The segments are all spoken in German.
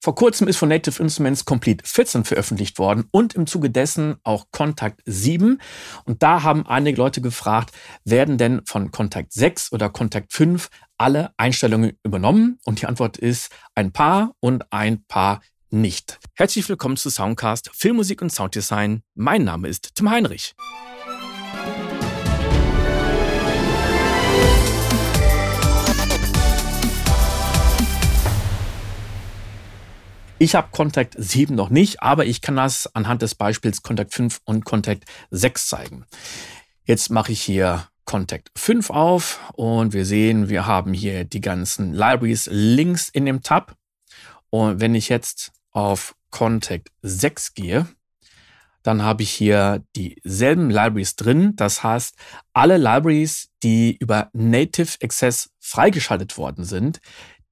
Vor kurzem ist von Native Instruments Complete 14 veröffentlicht worden und im Zuge dessen auch Contact 7. Und da haben einige Leute gefragt, werden denn von Contact 6 oder Contact 5 alle Einstellungen übernommen? Und die Antwort ist ein paar und ein paar nicht. Herzlich willkommen zu Soundcast Filmmusik und Sounddesign. Mein Name ist Tim Heinrich. Ich habe Contact 7 noch nicht, aber ich kann das anhand des Beispiels Contact 5 und Contact 6 zeigen. Jetzt mache ich hier Contact 5 auf und wir sehen, wir haben hier die ganzen Libraries links in dem Tab. Und wenn ich jetzt auf Contact 6 gehe, dann habe ich hier dieselben Libraries drin. Das heißt, alle Libraries, die über Native Access freigeschaltet worden sind,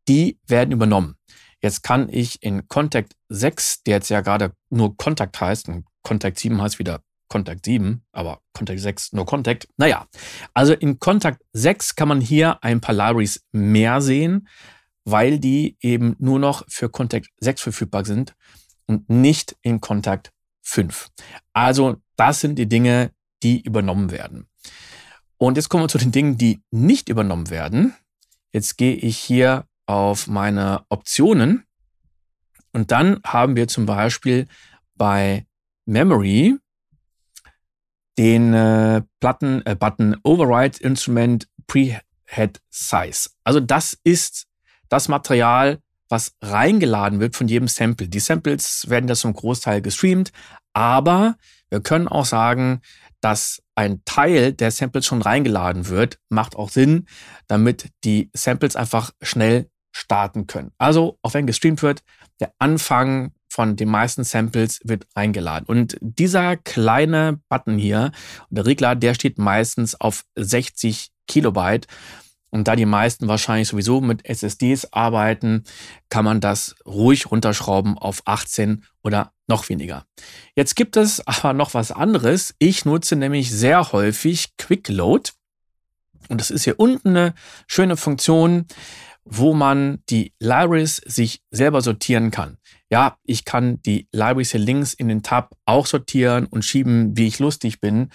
die werden übernommen. Jetzt kann ich in Contact 6, der jetzt ja gerade nur Contact heißt, und Contact 7 heißt wieder Contact 7, aber Contact 6 nur Contact. Naja, also in Contact 6 kann man hier ein paar Libraries mehr sehen, weil die eben nur noch für Contact 6 verfügbar sind und nicht in Contact 5. Also das sind die Dinge, die übernommen werden. Und jetzt kommen wir zu den Dingen, die nicht übernommen werden. Jetzt gehe ich hier auf meine Optionen. Und dann haben wir zum Beispiel bei Memory den äh, Platten, äh, Button Override Instrument Prehead Size. Also das ist das Material, was reingeladen wird von jedem Sample. Die Samples werden das zum Großteil gestreamt, aber wir können auch sagen, dass ein Teil der Samples schon reingeladen wird, macht auch Sinn, damit die Samples einfach schnell starten können. Also, auch wenn gestreamt wird, der Anfang von den meisten Samples wird eingeladen. Und dieser kleine Button hier, der Regler, der steht meistens auf 60 Kilobyte. Und da die meisten wahrscheinlich sowieso mit SSDs arbeiten, kann man das ruhig runterschrauben auf 18 oder noch weniger. Jetzt gibt es aber noch was anderes. Ich nutze nämlich sehr häufig Quick Load. Und das ist hier unten eine schöne Funktion wo man die Libraries sich selber sortieren kann. Ja, ich kann die Libraries hier links in den Tab auch sortieren und schieben, wie ich lustig bin,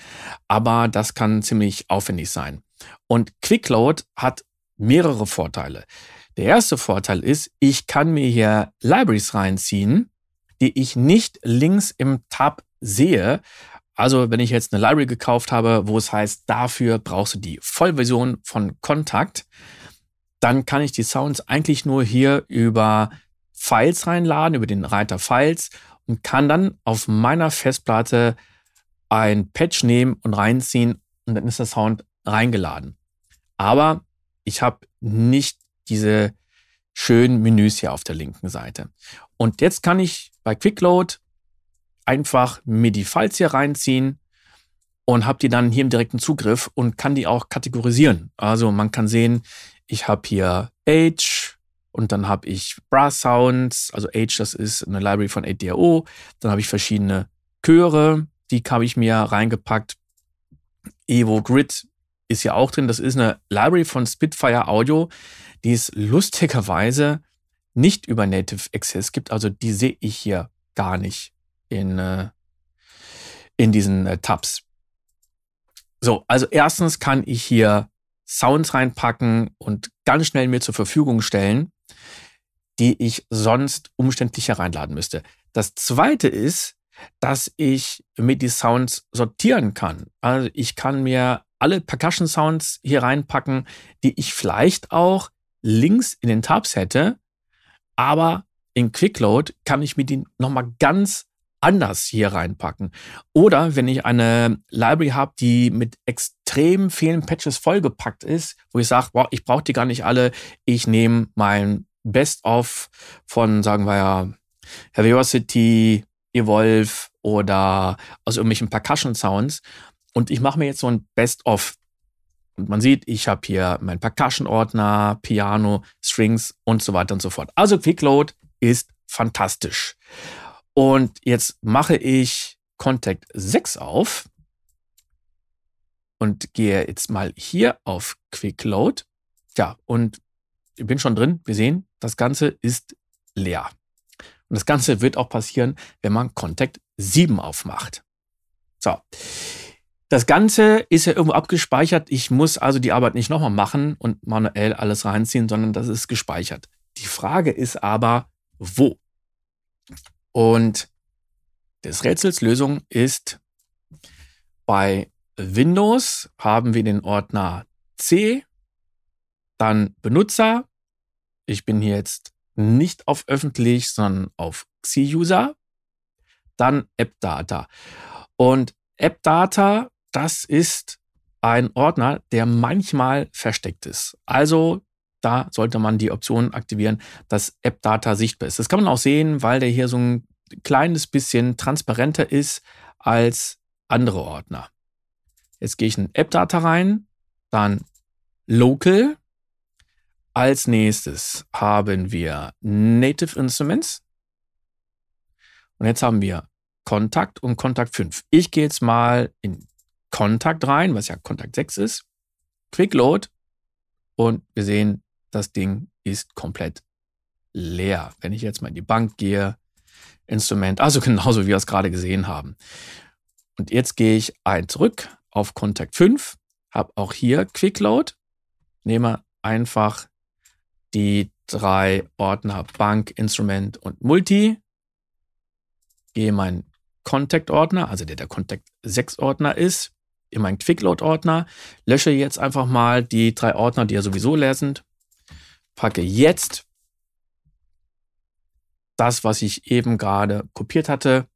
aber das kann ziemlich aufwendig sein. Und QuickLoad hat mehrere Vorteile. Der erste Vorteil ist, ich kann mir hier Libraries reinziehen, die ich nicht links im Tab sehe. Also wenn ich jetzt eine Library gekauft habe, wo es heißt, dafür brauchst du die Vollversion von Kontakt, dann kann ich die Sounds eigentlich nur hier über Files reinladen, über den Reiter Files und kann dann auf meiner Festplatte ein Patch nehmen und reinziehen und dann ist der Sound reingeladen. Aber ich habe nicht diese schönen Menüs hier auf der linken Seite. Und jetzt kann ich bei QuickLoad einfach mir die Files hier reinziehen und habe die dann hier im direkten Zugriff und kann die auch kategorisieren. Also man kann sehen, ich habe hier Age und dann habe ich Brass Sounds, also Age, das ist eine Library von 8DAO. Dann habe ich verschiedene Chöre, die habe ich mir reingepackt. Evo Grid ist ja auch drin. Das ist eine Library von Spitfire Audio, die es lustigerweise nicht über Native Access gibt. Also die sehe ich hier gar nicht in, äh, in diesen äh, Tabs. So, also erstens kann ich hier Sounds reinpacken und ganz schnell mir zur Verfügung stellen, die ich sonst umständlich hereinladen müsste. Das zweite ist, dass ich mit die Sounds sortieren kann. Also ich kann mir alle Percussion Sounds hier reinpacken, die ich vielleicht auch links in den Tabs hätte, aber in QuickLoad kann ich mir die nochmal ganz anders hier reinpacken. Oder wenn ich eine Library habe, die mit extrem vielen Patches vollgepackt ist, wo ich sage, wow, ich brauche die gar nicht alle, ich nehme mein Best-of von, sagen wir ja, Heaviosity, Evolve oder aus irgendwelchen Percussion-Sounds und ich mache mir jetzt so ein Best-of. Und man sieht, ich habe hier meinen Percussion-Ordner, Piano, Strings und so weiter und so fort. Also Quickload ist fantastisch. Und jetzt mache ich Contact 6 auf und gehe jetzt mal hier auf Quick Load. Ja, und ich bin schon drin. Wir sehen, das Ganze ist leer. Und das Ganze wird auch passieren, wenn man Contact 7 aufmacht. So. Das Ganze ist ja irgendwo abgespeichert. Ich muss also die Arbeit nicht nochmal machen und manuell alles reinziehen, sondern das ist gespeichert. Die Frage ist aber, wo? Und des Rätsels Lösung ist, bei Windows haben wir den Ordner C, dann Benutzer. Ich bin hier jetzt nicht auf öffentlich, sondern auf Xi-User. Dann AppData. Und AppData, das ist ein Ordner, der manchmal versteckt ist. Also da sollte man die Option aktivieren, dass AppData sichtbar ist. Das kann man auch sehen, weil der hier so ein kleines bisschen transparenter ist als andere Ordner. Jetzt gehe ich in AppData rein, dann Local. Als nächstes haben wir Native Instruments. Und jetzt haben wir Kontakt und Kontakt 5. Ich gehe jetzt mal in Kontakt rein, was ja Kontakt 6 ist. Quick Load. Und wir sehen, das Ding ist komplett leer. Wenn ich jetzt mal in die Bank gehe, Instrument, also genauso wie wir es gerade gesehen haben. Und jetzt gehe ich ein zurück auf Kontakt 5, habe auch hier Quick Load, nehme einfach die drei Ordner Bank, Instrument und Multi, gehe meinen Contact-Ordner, also der der Contact 6-Ordner ist, in meinen Quick-Load-Ordner, lösche jetzt einfach mal die drei Ordner, die ja sowieso leer sind, packe jetzt das, was ich eben gerade kopiert hatte,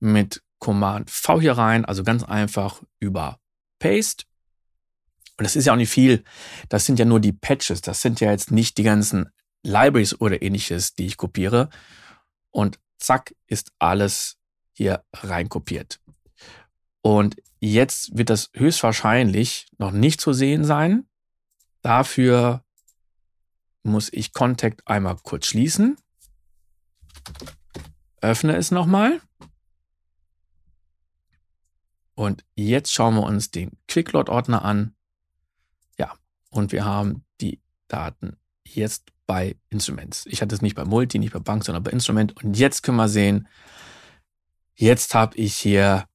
mit Command V hier rein, also ganz einfach über Paste. Und das ist ja auch nicht viel. Das sind ja nur die Patches. Das sind ja jetzt nicht die ganzen Libraries oder ähnliches, die ich kopiere. Und zack, ist alles hier rein kopiert. Und jetzt wird das höchstwahrscheinlich noch nicht zu sehen sein. Dafür muss ich Contact einmal kurz schließen. Öffne es nochmal. Und jetzt schauen wir uns den Quickload-Ordner an. Ja, und wir haben die Daten jetzt bei Instruments. Ich hatte es nicht bei Multi, nicht bei Bank, sondern bei Instrument. Und jetzt können wir sehen, jetzt habe ich hier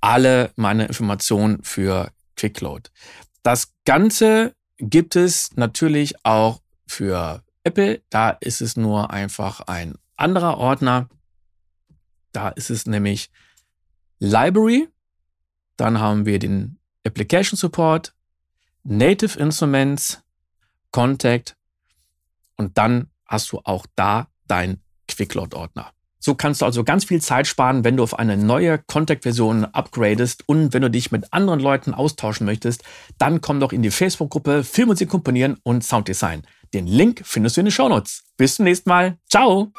alle meine Informationen für Quickload. Das Ganze gibt es natürlich auch für Apple. Da ist es nur einfach ein anderer Ordner. Da ist es nämlich Library. Dann haben wir den Application Support, Native Instruments, Contact und dann hast du auch da dein Quickload-Ordner. So kannst du also ganz viel Zeit sparen, wenn du auf eine neue Contact-Version upgradest und wenn du dich mit anderen Leuten austauschen möchtest, dann komm doch in die Facebook-Gruppe Filmmusik komponieren und Sounddesign. Den Link findest du in den Shownotes. Bis zum nächsten Mal. Ciao!